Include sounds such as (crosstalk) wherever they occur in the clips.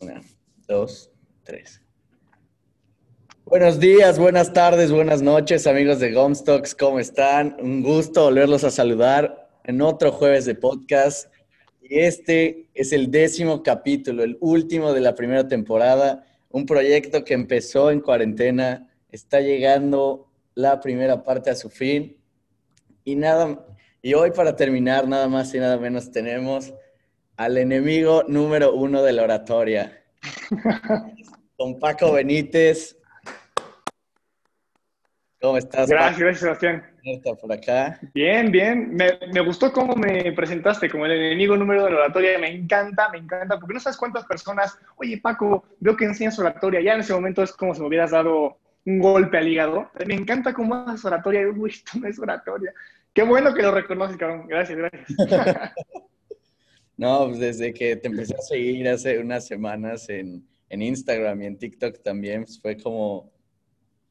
Una, dos, tres. Buenos días, buenas tardes, buenas noches, amigos de Gomstocks, ¿cómo están? Un gusto volverlos a saludar en otro jueves de podcast. Y este es el décimo capítulo, el último de la primera temporada, un proyecto que empezó en cuarentena, está llegando la primera parte a su fin. Y nada, y hoy para terminar, nada más y nada menos tenemos al enemigo número uno de la oratoria. (laughs) Con Paco Benítez. ¿Cómo estás? Gracias, gracias, Sebastián. Por acá. Bien, bien. Me, me, gustó cómo me presentaste como el enemigo número de la oratoria. Me encanta, me encanta, porque no sabes cuántas personas, oye Paco, veo que enseñas oratoria. Ya en ese momento es como si me hubieras dado un golpe al hígado. Me encanta cómo haces oratoria. Uy, esto no es oratoria. Qué bueno que lo reconoces, cabrón. Gracias, gracias. (laughs) no, pues desde que te empecé a seguir hace unas semanas en, en Instagram y en TikTok también, pues fue como,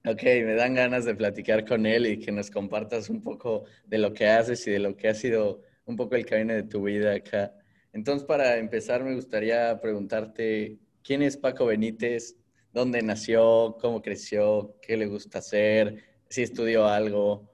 ok, me dan ganas de platicar con él y que nos compartas un poco de lo que haces y de lo que ha sido un poco el camino de tu vida acá. Entonces, para empezar, me gustaría preguntarte, ¿quién es Paco Benítez? ¿Dónde nació? ¿Cómo creció? ¿Qué le gusta hacer? ¿Si estudió algo?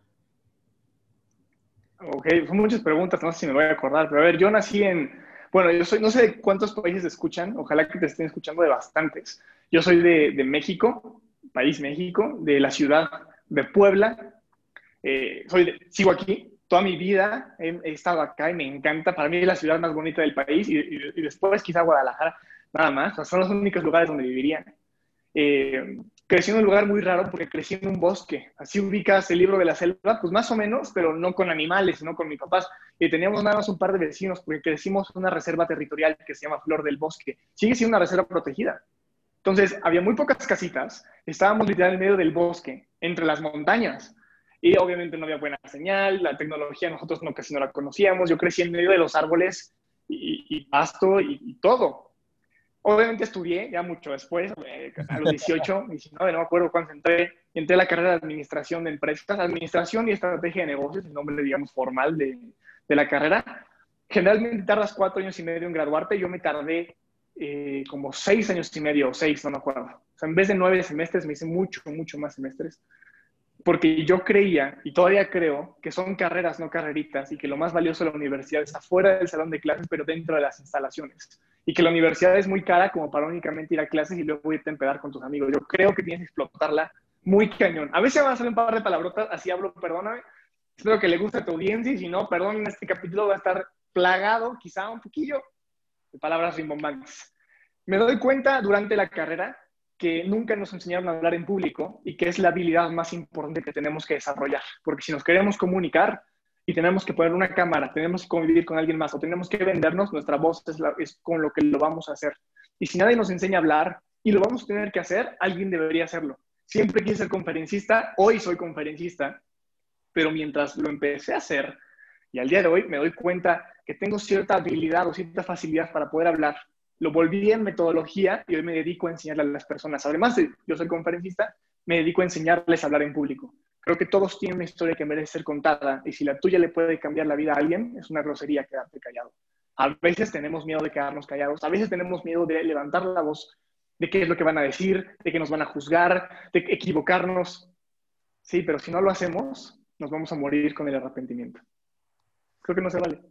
Ok, son muchas preguntas, no sé si me voy a acordar, pero a ver, yo nací en, bueno, yo soy, no sé de cuántos países escuchan, ojalá que te estén escuchando de bastantes. Yo soy de, México, país México, de la ciudad de Puebla. Eh, soy de, sigo aquí, toda mi vida he, estado acá y me encanta. Para mí es la ciudad más bonita del país y, después quizá Guadalajara, nada más. Son los únicos lugares donde viviría. Eh, crecí en un lugar muy raro porque crecí en un bosque. Así ubicas el libro de la selva, pues más o menos, pero no con animales, sino con mis papás. Y teníamos nada más un par de vecinos porque crecimos en una reserva territorial que se llama Flor del Bosque. Sigue siendo una reserva protegida. Entonces, había muy pocas casitas. Estábamos literal en medio del bosque, entre las montañas. Y obviamente no había buena señal, la tecnología nosotros no, casi no la conocíamos. Yo crecí en medio de los árboles y, y pasto y, y todo. Obviamente estudié ya mucho después, eh, a los 18, 19, (laughs) no me acuerdo cuándo entré, entré a la carrera de Administración de Empresas, Administración y Estrategia de Negocios, el nombre, digamos, formal de, de la carrera. Generalmente tardas cuatro años y medio en graduarte, yo me tardé eh, como seis años y medio, o seis, no me acuerdo. O sea, en vez de nueve semestres, me hice mucho, mucho más semestres. Porque yo creía, y todavía creo, que son carreras, no carreritas, y que lo más valioso de la universidad es afuera del salón de clases, pero dentro de las instalaciones y que la universidad es muy cara como para únicamente ir a clases y luego irte a empedar con tus amigos. Yo creo que tienes que explotarla muy cañón. A veces van a salir un par de palabrotas, así hablo, perdóname. Espero que le guste a tu audiencia y si no, perdón, en este capítulo va a estar plagado, quizá un poquillo, de palabras rimbombantes. Me doy cuenta durante la carrera que nunca nos enseñaron a hablar en público y que es la habilidad más importante que tenemos que desarrollar. Porque si nos queremos comunicar, y tenemos que poner una cámara, tenemos que convivir con alguien más o tenemos que vendernos, nuestra voz es, con lo que lo vamos a hacer. Y si nadie nos enseña a hablar y lo vamos a tener que hacer, alguien debería hacerlo. Siempre quise ser conferencista, hoy soy conferencista, pero mientras lo empecé a hacer y al día de hoy me doy cuenta que tengo cierta habilidad o cierta facilidad para poder hablar. Lo volví en metodología y hoy me dedico a enseñarle a las personas. Además de yo soy conferencista, me dedico a enseñarles a hablar en público. Creo que todos tienen una historia que merece ser contada y si la tuya le puede cambiar la vida a alguien, es una grosería quedarte callado. A veces tenemos miedo de quedarnos callados, a veces tenemos miedo de levantar la voz, de qué es lo que van a decir, de que nos van a juzgar, de equivocarnos. Sí, pero si no lo hacemos, nos vamos a morir con el arrepentimiento. Creo que no se vale.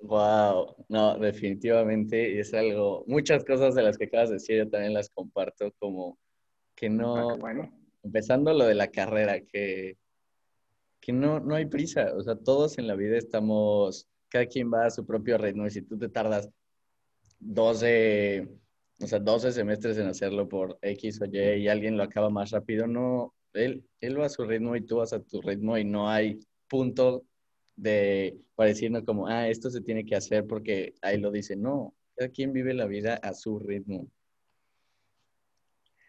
Wow, no, definitivamente es algo, muchas cosas de las que acabas de decir yo también las comparto como que no, ah, bueno empezando lo de la carrera, que, que no, no hay prisa. O sea, todos en la vida estamos, cada quien va a su propio ritmo y si tú te tardas 12, o sea, 12 semestres en hacerlo por X o Y y alguien lo acaba más rápido, no, él, él va a su ritmo y tú vas a tu ritmo y no hay punto de para decirnos como, ah, esto se tiene que hacer porque ahí lo dice. No, cada quien vive la vida a su ritmo.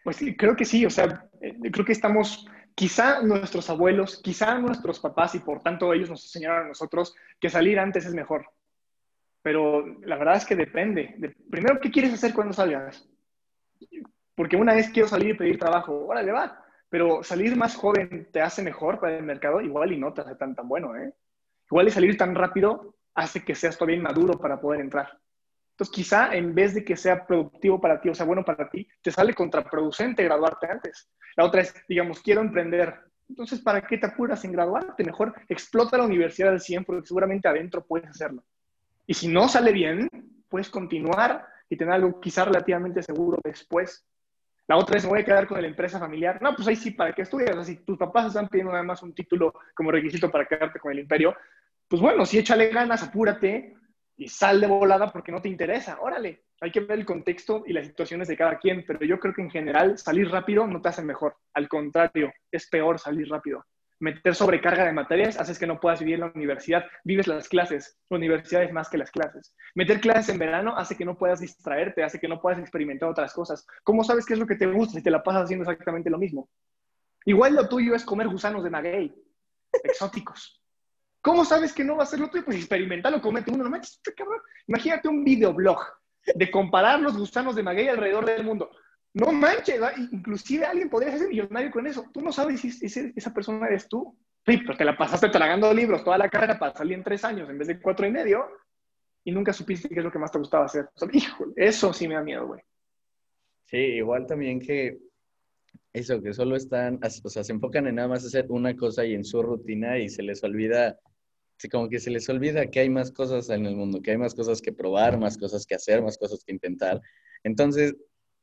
Pues creo que sí, o sea, creo que estamos, quizá nuestros abuelos, quizá nuestros papás y por tanto ellos nos enseñaron a nosotros que salir antes es mejor. Pero la verdad es que depende. De, primero, ¿qué quieres hacer cuando salgas? Porque una vez quiero salir y pedir trabajo, órale, va. Pero salir más joven te hace mejor para el mercado, igual y no te hace tan, tan bueno, ¿eh? Igual y salir tan rápido hace que seas todavía inmaduro para poder entrar. Entonces, quizá en vez de que sea productivo para ti o sea bueno para ti, te sale contraproducente graduarte antes. La otra es, digamos, quiero emprender. Entonces, ¿para qué te apuras en graduarte? Mejor explota la universidad al 100 porque seguramente adentro puedes hacerlo. Y si no sale bien, puedes continuar y tener algo quizá relativamente seguro después. La otra es, me voy a quedar con la empresa familiar. No, pues ahí sí, ¿para qué estudias? O si tus papás están pidiendo nada más un título como requisito para quedarte con el imperio, pues bueno, si échale ganas, apúrate, y sal de volada porque no te interesa. Órale, hay que ver el contexto y las situaciones de cada quien, pero yo creo que en general salir rápido no te hace mejor. Al contrario, es peor salir rápido. Meter sobrecarga de materias haces que no puedas vivir en la universidad, vives las clases, la universidad es más que las clases. Meter clases en verano hace que no puedas distraerte, hace que no puedas experimentar otras cosas. ¿Cómo sabes qué es lo que te gusta si te la pasas haciendo exactamente lo mismo? Igual lo tuyo es comer gusanos de maguey, exóticos. ¿Cómo sabes que no va a ser lo tuyo? Pues experimentalo, comete uno. No manches, cabrón. Imagínate un videoblog de comparar los gusanos de maguey alrededor del mundo. No manches, inclusive alguien podría ser millonario con eso. Tú no sabes si esa persona eres tú. Sí, pero te la pasaste tragando libros toda la carrera para salir en tres años en vez de cuatro y medio y nunca supiste qué es lo que más te gustaba hacer. híjole, eso sí me da miedo, güey. Sí, igual también que eso, que solo están, o sea, se enfocan en nada más hacer una cosa y en su rutina y se les olvida como que se les olvida que hay más cosas en el mundo, que hay más cosas que probar, más cosas que hacer, más cosas que intentar. Entonces,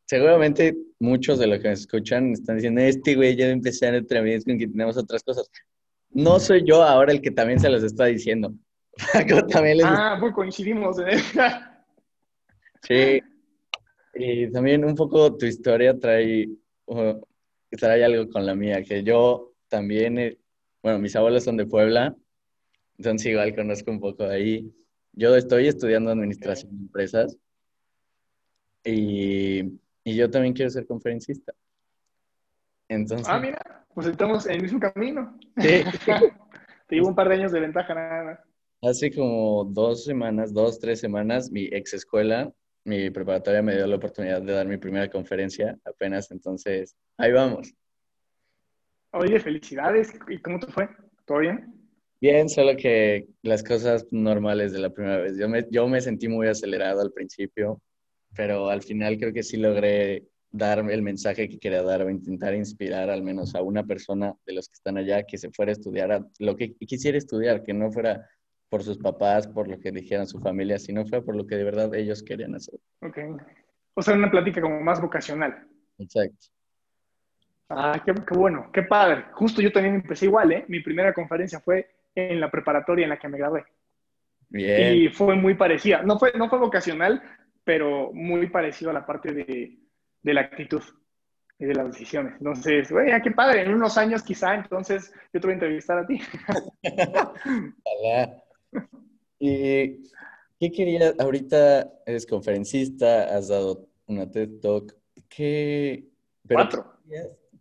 seguramente muchos de los que me escuchan están diciendo, este güey ya empecé a otra vez con que tenemos otras cosas. No soy yo ahora el que también se los está diciendo. (laughs) también Ah, pues coincidimos. ¿eh? sí. Y también un poco tu historia trae, trae algo con la mía, que yo también, eh, bueno, mis abuelos son de Puebla entonces igual conozco un poco ahí. Yo estoy estudiando administración de empresas y, y, yo también quiero ser conferencista. Entonces... Ah, mira, pues estamos en el mismo camino. Sí. (laughs) Te llevo un par de años de ventaja nada más. Hace como dos semanas, dos, tres semanas, mi ex escuela, mi preparatoria me dio la oportunidad de dar mi primera conferencia apenas, entonces ahí vamos. Oye, felicidades. ¿Y cómo te fue? ¿Todo bien? Bien, solo que las cosas normales de la primera vez. Yo me, yo me sentí muy acelerado al principio, pero al final creo que sí logré dar el mensaje que quería dar o intentar inspirar al menos a una persona de los que están allá que se fuera a estudiar a lo que quisiera estudiar, que no fuera por sus papás, por lo que dijeran su familia, sino fuera por lo que de verdad ellos querían hacer. Ok. O sea, una plática como más vocacional. Exacto. Ah, qué, qué, bueno, qué padre. Justo yo también empecé igual, ¿eh? Mi primera conferencia fue en la preparatoria en la que me gradué. Bien. Y fue muy parecida. No fue, no fue vocacional, pero muy parecido a la parte de, de la actitud y de las decisiones. Entonces, güey, qué padre. En unos años quizá, entonces yo te voy a entrevistar a ti. (laughs) ¿Y qué querías? Ahorita eres conferencista, has dado una TED Talk. ¿Qué? Cuatro.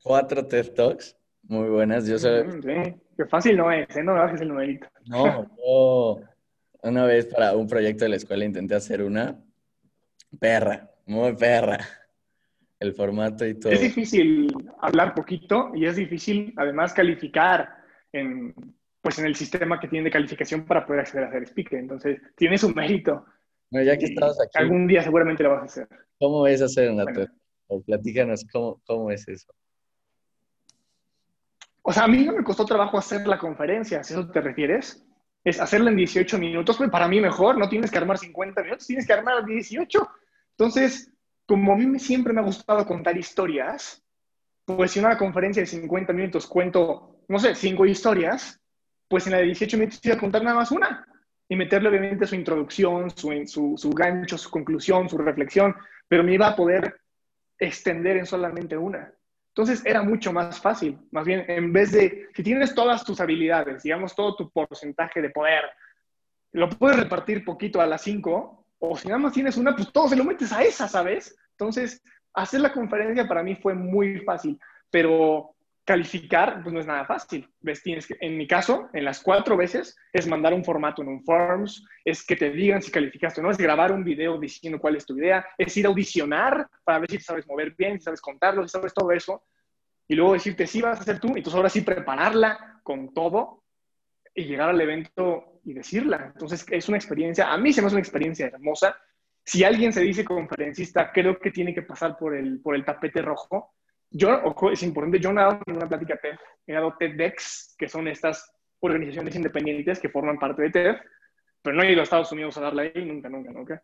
Cuatro TED Talks. Muy buenas. Yo soy... sí. Qué fácil no es, ¿eh? No me bajes el numerito. No, yo una vez para un proyecto de la escuela intenté hacer una perra, muy perra. El formato y todo. Es difícil hablar poquito y es difícil además calificar en, pues en el sistema que tiene de calificación para poder acceder a ser speaker. Entonces, tiene su mérito. Bueno, ya que estamos aquí. Algún día seguramente lo vas a hacer. ¿Cómo ves hacer una bueno. Platícanos, ¿cómo, ¿cómo es eso? O sea, a mí no me costó trabajo hacer la conferencia, si eso te refieres. Es hacerla en 18 minutos, pues para mí mejor, no tienes que armar 50 minutos, tienes que armar 18. Entonces, como a mí siempre me ha gustado contar historias, pues si en una conferencia de 50 minutos cuento, no sé, cinco historias, pues en la de 18 minutos voy a contar nada más una y meterle obviamente su introducción, su, su, su gancho, su conclusión, su reflexión, pero me iba a poder extender en solamente una. Entonces era mucho más fácil. Más bien, en vez de, si tienes todas tus habilidades, digamos, todo tu porcentaje de poder, lo puedes repartir poquito a las cinco, o si nada más tienes una, pues todo se lo metes a esa, ¿sabes? Entonces, hacer la conferencia para mí fue muy fácil, pero calificar, pues no es nada fácil. ¿Ves? Tienes que, en mi caso, en las cuatro veces, es mandar un formato en un Forms, es que te digan si calificaste o no, es grabar un video diciendo cuál es tu idea, es ir a audicionar para ver si te sabes mover bien, si sabes contarlo, si sabes todo eso, y luego decirte si vas a hacer tú, entonces ahora sí prepararla con todo y llegar al evento y decirla. Entonces es una experiencia, a mí se me hace una experiencia hermosa Si alguien se dice conferencista, creo que tiene que pasar por el, por el tapete rojo. Yo, ojo, es importante, yo no he dado ninguna plática TED, he dado TEDx, que son estas organizaciones independientes que forman parte de TED, pero no he ido a Estados Unidos a darle ahí, nunca, nunca, nunca.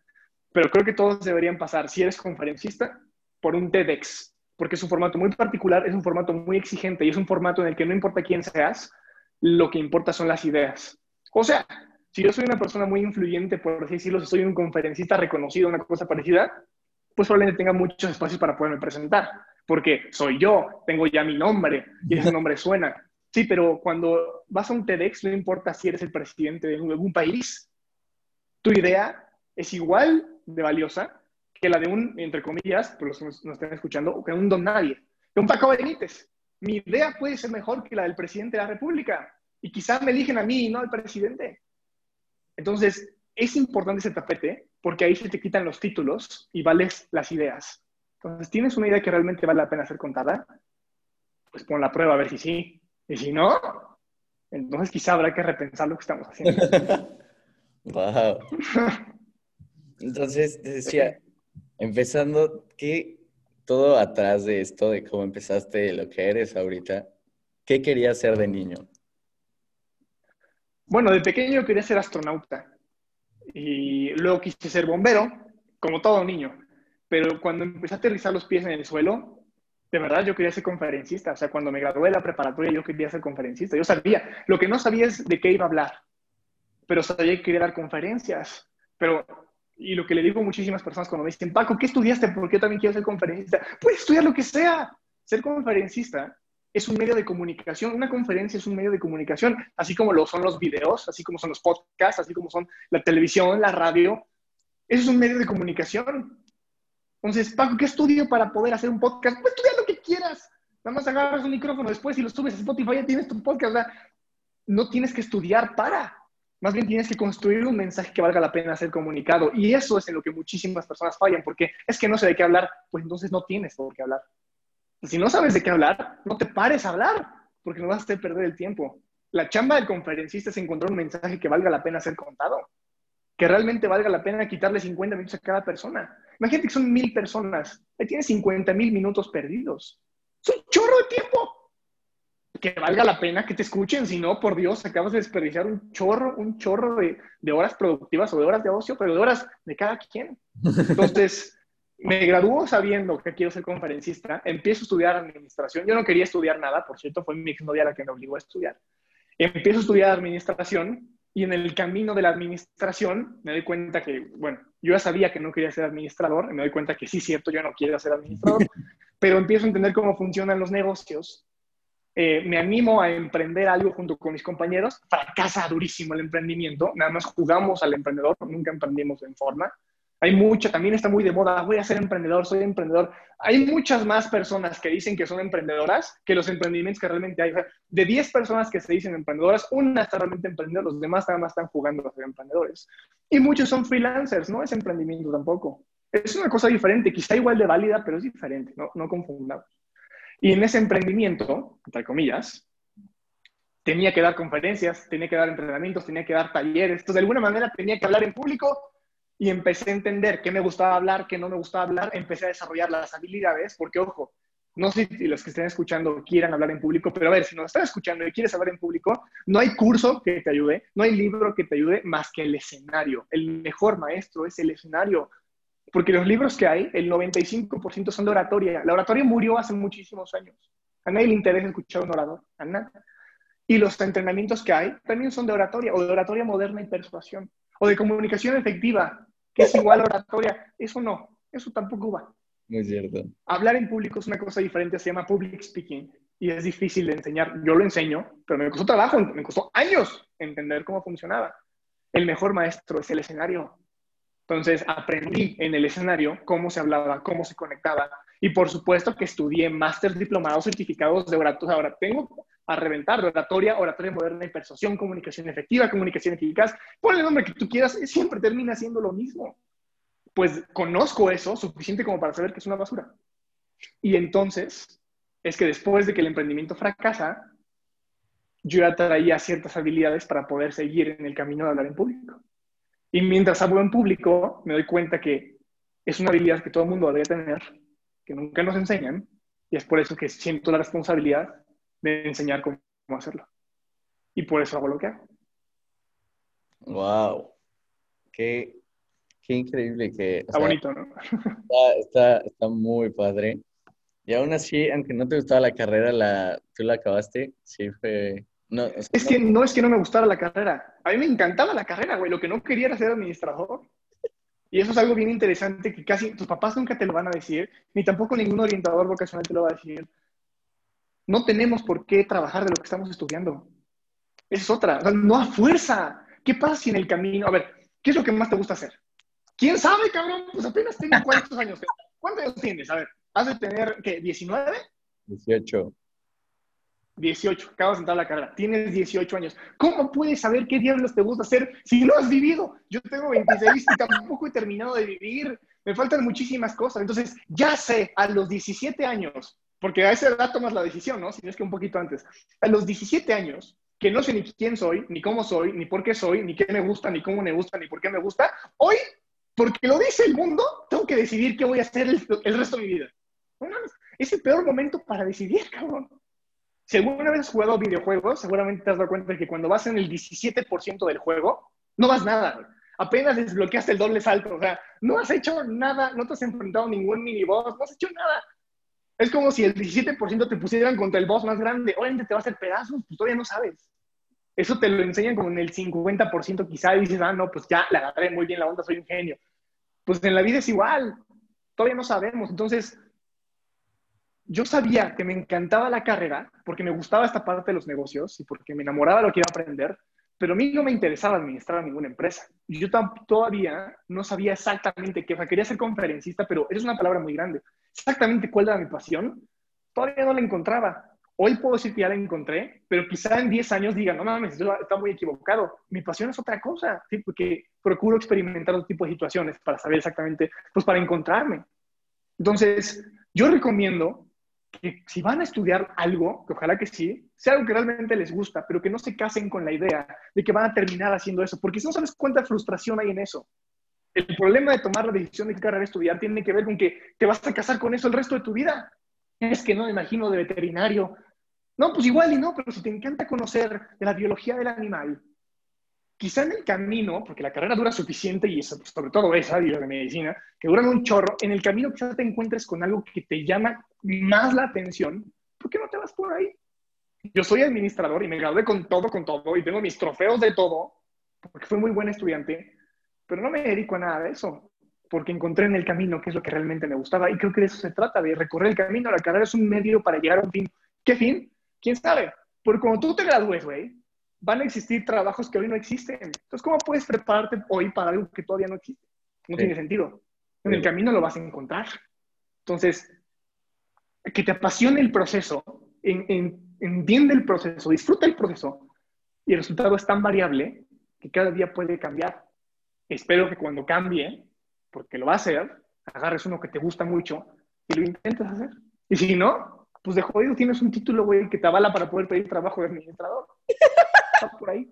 Pero creo que todos deberían pasar, si eres conferencista, por un TEDx, porque es un formato muy particular, es un formato muy exigente y es un formato en el que no importa quién seas, lo que importa son las ideas. O sea, si yo soy una persona muy influyente, por así decirlo, si soy un conferencista reconocido, una cosa parecida, pues probablemente tenga muchos espacios para poderme presentar, porque soy yo, tengo ya mi nombre y ese (laughs) nombre suena. Sí, pero cuando vas a un TEDx, no importa si eres el presidente de algún país, tu idea es igual de valiosa que la de un, entre comillas, por los que nos, estén escuchando, que un don nadie, que un Paco Benítez. Mi idea puede ser mejor que la del presidente de la República y quizás me eligen a mí y no al presidente. Entonces, es importante ese tapete porque ahí se te quitan los títulos y vales las ideas. Entonces, ¿tienes una idea que realmente vale la pena ser contada? Pues pon la prueba a ver si sí. Y si no, entonces quizá habrá que repensar lo que estamos haciendo. (laughs) wow. Entonces, te decía, Empezando, ¿qué todo atrás de esto, de cómo empezaste lo que eres ahorita, qué querías ser de niño? Bueno, de pequeño quería ser astronauta y luego quise ser bombero, como todo niño. Pero cuando empecé a aterrizar los pies en el suelo, de verdad yo quería ser conferencista. O sea, cuando me gradué de la preparatoria yo quería ser conferencista. Yo sabía, lo que no sabía es de qué iba a hablar, pero sabía que quería dar conferencias. Pero y lo que le digo a muchísimas personas cuando me dicen, Paco, ¿qué estudiaste? Porque yo también quiero ser conferencista. Puedes estudiar lo que sea. Ser conferencista es un medio de comunicación. Una conferencia es un medio de comunicación, así como lo son los videos, así como son los podcasts, así como son la televisión, la radio. Eso es un medio de comunicación. Entonces, Paco, ¿qué estudio para poder hacer un podcast? Pues estudia lo que quieras. Nada más agarras un micrófono después y lo subes a Spotify, ya tienes tu podcast. No tienes que estudiar para. Más bien tienes que construir un mensaje que valga la pena ser comunicado. Y eso es en lo que muchísimas personas fallan, porque es que no sé de qué hablar, pues entonces no tienes por qué hablar. Si no sabes de qué hablar, no te pares a hablar, porque no vas a perder el tiempo. La chamba del conferencista es encontrar un mensaje que valga la pena ser contado, que realmente valga la pena quitarle 50 minutos a cada persona. Imagínate que son mil personas, ahí tienes 50 mil minutos perdidos. Es un chorro de tiempo que valga la pena que te escuchen, si no, por Dios, acabas de desperdiciar un chorro, un chorro de, de, horas productivas o de horas de ocio, pero de horas de cada quien. Entonces, (laughs) me graduó sabiendo que quiero ser conferencista, empiezo a estudiar administración, yo no quería estudiar nada, por cierto, fue mi exnovia la que me obligó a estudiar. Empiezo a estudiar administración y en el camino de la administración me doy cuenta que, bueno, yo ya sabía que no quería ser administrador, y me doy cuenta que sí, cierto, yo no quiero ser administrador, (laughs) pero empiezo a entender cómo funcionan los negocios. Eh, me animo a emprender algo junto con mis compañeros, fracasa durísimo el emprendimiento, nada más jugamos al emprendedor, nunca emprendimos en forma. Hay mucha, también está muy de moda, voy a ser emprendedor, soy emprendedor. Hay muchas más personas que dicen que son emprendedoras que los emprendimientos que realmente hay. de 10 personas que se dicen emprendedoras, una está realmente emprendedora, los demás nada más están jugando a ser emprendedores. Y muchos son freelancers, no es emprendimiento tampoco. Es una cosa diferente, quizá igual de válida, pero es diferente, no, no confundamos. Y en ese emprendimiento, entre comillas, tenía que dar conferencias, tenía que dar entrenamientos, tenía que dar talleres. Entonces, de alguna manera tenía que hablar en público y empecé a entender qué me gustaba hablar, qué no me gustaba hablar. Empecé a desarrollar las habilidades, porque, ojo, no sé si los que estén escuchando quieran hablar en público, pero a ver, si nos estás escuchando y quieres hablar en público, no hay curso que te ayude, no hay libro que te ayude más que el escenario. El mejor maestro es el escenario. Porque los libros que hay, el 95% son de oratoria. La oratoria murió hace muchísimos años. A nadie le interesa escuchar un orador, a nada. Y los entrenamientos que hay también son de oratoria, o de oratoria moderna y persuasión, o de comunicación efectiva, es igual oratoria. Eso no, eso tampoco va. Muy cierto. Hablar en público es una cosa diferente, se llama public speaking, y es difícil de enseñar. Yo lo enseño, pero me costó trabajo, me costó años entender cómo funcionaba. El mejor maestro es el escenario. Entonces aprendí en el escenario cómo se hablaba, cómo se conectaba. Y por supuesto que estudié máster diplomados certificados de oratoria. Ahora tengo a reventar oratoria, oratoria moderna y persuasión, comunicación efectiva, comunicación eficaz. Ponle el nombre que tú quieras, (laughs) siempre termina siendo lo mismo. Pues conozco eso suficiente como para saber que es una basura. Y entonces es que después de que el emprendimiento fracasa, yo ya traía ciertas habilidades para poder seguir en el camino de hablar en público. Y mientras hablo en público, me doy cuenta que es una habilidad que todo el mundo debería tener, que nunca nos enseñan, y es por eso que siento la responsabilidad de enseñar cómo hacerlo. Y por eso hago lo que hago. Wow. Qué, qué increíble que... Está bonito, ¿no? (laughs) Está, está, muy padre. Y aún así, aunque no te gustaba la carrera, la, tú la acabaste, sí fue... No, es que no es que no me gustara la carrera. A mí me encantaba la carrera, güey. Lo que no quería era ser administrador. Y eso es algo bien interesante que casi tus papás nunca te lo van a decir, ni tampoco ningún orientador vocacional te lo va a decir. No tenemos por qué trabajar de lo que estamos estudiando. Esa es otra. no a fuerza. ¿Qué pasa si en el camino... A ver, ¿qué es lo que más te gusta hacer? ¿Quién sabe, cabrón? Pues apenas tengo (laughs) cuántos años. ¿Cuántos años tienes? A ver, ¿has de tener, qué, 19? 18. 18, acabas de entrar a la carrera, tienes 18 años. ¿Cómo puedes saber qué diablos te gusta hacer si no has vivido? Yo tengo 26 y tampoco he terminado de vivir. Me faltan muchísimas cosas. Entonces, ya sé a los 17 años, porque a esa edad tomas la decisión, ¿no? Si no es que un poquito antes. A los 17 años, que no sé ni quién soy, ni cómo soy, ni por qué soy, ni qué me gusta, ni cómo me gusta, ni por qué me gusta, hoy, porque lo dice el mundo, tengo que decidir qué voy a hacer el, el resto de mi vida. Bueno, es el peor momento para decidir, cabrón. Si alguna vez has jugado videojuegos, seguramente te has dado cuenta de que cuando vas en el 17% del juego, no vas nada. Apenas desbloqueaste el doble salto. O sea, no has hecho nada, no te has enfrentado a ningún miniboss, no has hecho nada. Es como si el 17% te pusieran contra el boss más grande. Obviamente te va a hacer pedazos, pues todavía no sabes. Eso te lo enseñan como en el 50% quizá y dices, ah, no, pues ya la agarré muy bien la onda, soy un genio. Pues en la vida es igual. Todavía no sabemos. Entonces, yo sabía que me encantaba la carrera porque me gustaba esta parte de los negocios y porque me enamoraba de lo que iba a aprender, pero a mí no me interesaba administrar ninguna empresa. Yo todavía no sabía exactamente qué, o sea, quería ser conferencista, pero es una palabra muy grande. Exactamente cuál era mi pasión, todavía no la encontraba. Hoy puedo decir que ya la encontré, pero quizá en 10 años diga, no mames, está muy equivocado. Mi pasión es otra cosa, ¿sí? porque procuro experimentar otro tipo de situaciones para saber exactamente, pues para encontrarme. Entonces, yo recomiendo que si van a estudiar algo, que ojalá que sí, sea algo que realmente les gusta, pero que no se casen con la idea de que van a terminar haciendo eso, porque si no sabes cuánta frustración hay en eso. El problema de tomar la decisión de qué carrera estudiar tiene que ver con que te vas a casar con eso el resto de tu vida. Es que no me imagino de veterinario. No, pues igual y no, pero si te encanta conocer de la biología del animal, quizá en el camino, porque la carrera dura suficiente y sobre todo esa, de medicina, que duran un chorro, en el camino quizá te encuentres con algo que te llama más la atención, ¿por qué no te vas por ahí? Yo soy administrador y me gradué con todo, con todo, y tengo mis trofeos de todo, porque fui muy buen estudiante, pero no me dedico a nada de eso, porque encontré en el camino qué es lo que realmente me gustaba, y creo que de eso se trata, de recorrer el camino. La carrera es un medio para llegar a un fin. ¿Qué fin? ¿Quién sabe? Porque cuando tú te gradúes, güey, van a existir trabajos que hoy no existen. Entonces, ¿cómo puedes prepararte hoy para algo que todavía no existe? No tiene sentido. En el camino lo vas a encontrar. Entonces, que te apasione el proceso, entiende el proceso, disfruta el proceso y el resultado es tan variable que cada día puede cambiar. Espero que cuando cambie, porque lo va a hacer, agarres uno que te gusta mucho y lo intentes hacer. Y si no, pues de jodido tienes un título, güey, que te avala para poder pedir trabajo de administrador por ahí.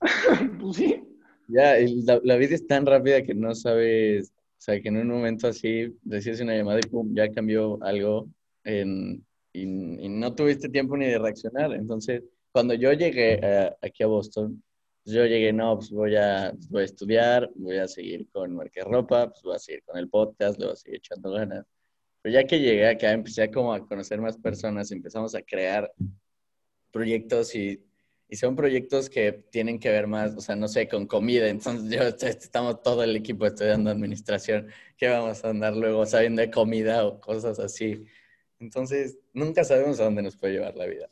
(laughs) pues sí. Ya, la, vida es tan rápida que no sabes, o sea, que en un momento así decías una llamada y pum, ya cambió algo en, y, no tuviste tiempo ni de reaccionar. Entonces, cuando yo llegué aquí a Boston, yo llegué, no, pues voy a, voy a estudiar, voy a seguir con marca ropa, pues voy a seguir con el podcast, le voy a seguir echando ganas. Pero ya que llegué acá, empecé como a conocer más personas, empezamos a crear proyectos y y son proyectos que tienen que ver más, o sea, no sé, con comida. Entonces, yo estamos todo el equipo estudiando administración. ¿Qué vamos a andar luego sabiendo de comida o cosas así? Entonces, nunca sabemos a dónde nos puede llevar la vida.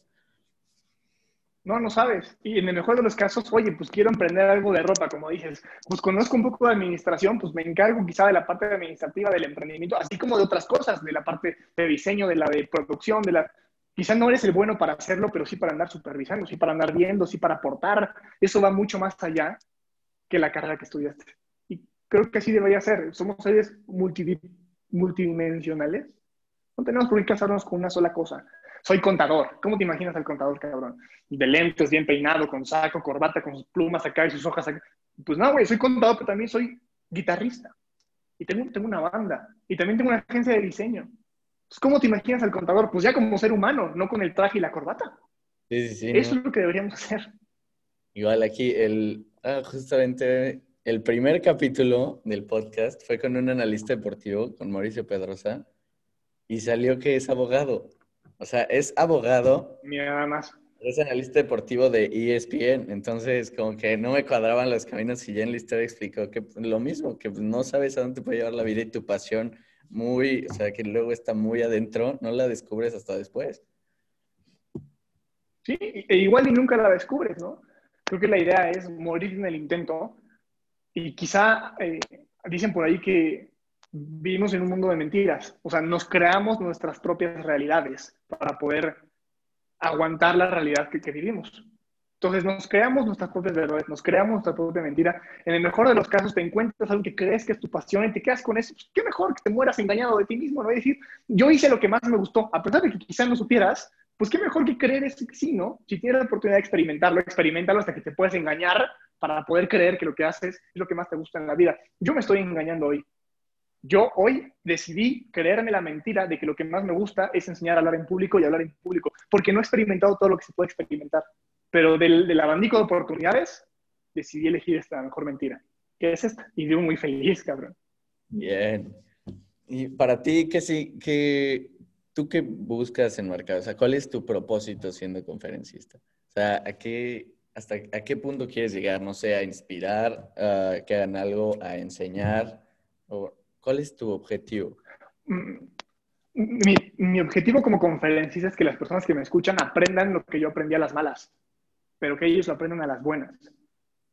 No, no sabes. Y en el mejor de los casos, oye, pues quiero emprender algo de ropa, como dices. Pues conozco un poco de administración, pues me encargo quizá de la parte administrativa del emprendimiento, así como de otras cosas, de la parte de diseño, de la de producción, de la Quizá no eres el bueno para hacerlo, pero sí para andar supervisando, sí para andar viendo, sí para aportar. Eso va mucho más allá que la carrera que estudiaste. Y creo que así debería ser. Somos seres multidimensionales. No tenemos por qué casarnos con una sola cosa. Soy contador. ¿Cómo te imaginas al contador, cabrón? De lentes, bien peinado, con saco, corbata, con sus plumas acá y sus hojas acá. Pues no, güey, soy contador, pero también soy guitarrista. Y tengo, tengo una banda. Y también tengo una agencia de diseño. Pues, ¿Cómo te imaginas al contador? Pues ya como ser humano, no con el traje y la corbata. Sí, sí, sí. Eso ¿no? es lo que deberíamos hacer. Igual aquí, el, ah, justamente el primer capítulo del podcast fue con un analista deportivo, con Mauricio Pedrosa, y salió que es abogado. O sea, es abogado, Mira, nada más. es analista deportivo de ESPN. Entonces, como que no me cuadraban los caminos y ya en la historia explicó que pues, lo mismo, que pues, no sabes a dónde te puede llevar la vida y tu pasión muy, o sea, que luego está muy adentro, no la descubres hasta después. Sí, e igual y nunca la descubres, ¿no? Creo que la idea es morir en el intento y quizá eh, dicen por ahí que vivimos en un mundo de mentiras, o sea, nos creamos nuestras propias realidades para poder aguantar la realidad que, que vivimos. Entonces nos creamos nuestras propias verdades, nos creamos nuestra propia mentira. En el mejor de los casos te encuentras algo que crees que es tu pasión y te quedas con eso. Pues, qué mejor que te mueras engañado de ti mismo, ¿no? Y decir, yo hice lo que más me gustó, a pesar de que quizás no supieras, pues qué mejor que creer eso que sí, ¿no? Si tienes la oportunidad de experimentarlo, experimentalo hasta que te puedes engañar para poder creer que lo que haces es lo que más te gusta en la vida. Yo me estoy engañando hoy. Yo hoy decidí creerme la mentira de que lo que más me gusta es enseñar a hablar en público y hablar en público, porque no he experimentado todo lo que se puede experimentar. Pero del, del abanico de oportunidades, decidí elegir esta mejor mentira, que es esta. Y vivo muy feliz, cabrón. Bien. Y para ti, ¿qué sí, qué, tú qué buscas en Marcado? O sea, ¿cuál es tu propósito siendo conferencista? O sea, ¿a qué, hasta a qué punto quieres llegar? No sé, a inspirar, a que hagan algo, a enseñar, o ¿cuál es tu objetivo? Mm, Mi, mi objetivo como conferencista es que las personas que me escuchan aprendan lo que yo aprendí a las malas, pero que ellos lo aprendan a las buenas.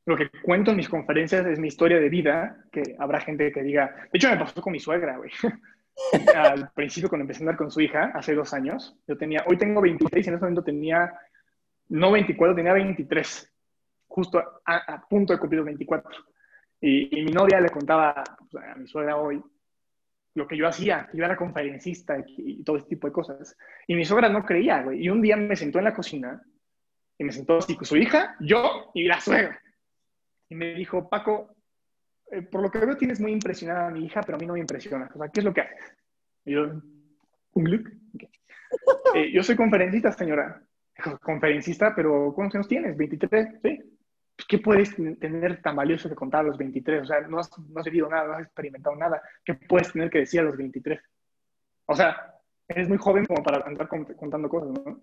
Lo que cuento en mis conferencias es mi historia de vida, que habrá gente que diga, de hecho me pasó con mi suegra, güey. (laughs) Al principio cuando empecé a andar con su hija, hace dos años, yo tenía, hoy tengo 26 y en ese momento tenía, no 24, tenía 23, justo a, punto de cumplir los 24. Y, y, mi novia le contaba pues, a mi suegra hoy lo que yo hacía, yo era conferencista y, y todo ese tipo de cosas. Y mi suegra no creía, güey. Y un día me sentó en la cocina y me sentó así con su hija, yo y la suegra. Y me dijo, Paco, eh, por lo que veo tienes muy impresionada a mi hija, pero a mí no me impresiona. O sea, ¿qué es lo que haces? Y yo, un look. Okay. (laughs) Eh, yo soy conferencista, señora. Conferencista, pero ¿cuántos años tienes? 23, ¿sí? ¿Qué puedes tener tan valioso que contar a los 23? O sea, no has, no has vivido nada, no has experimentado nada. ¿Qué puedes tener que decir a los 23? O sea, eres muy joven como para andar contando cosas, ¿no?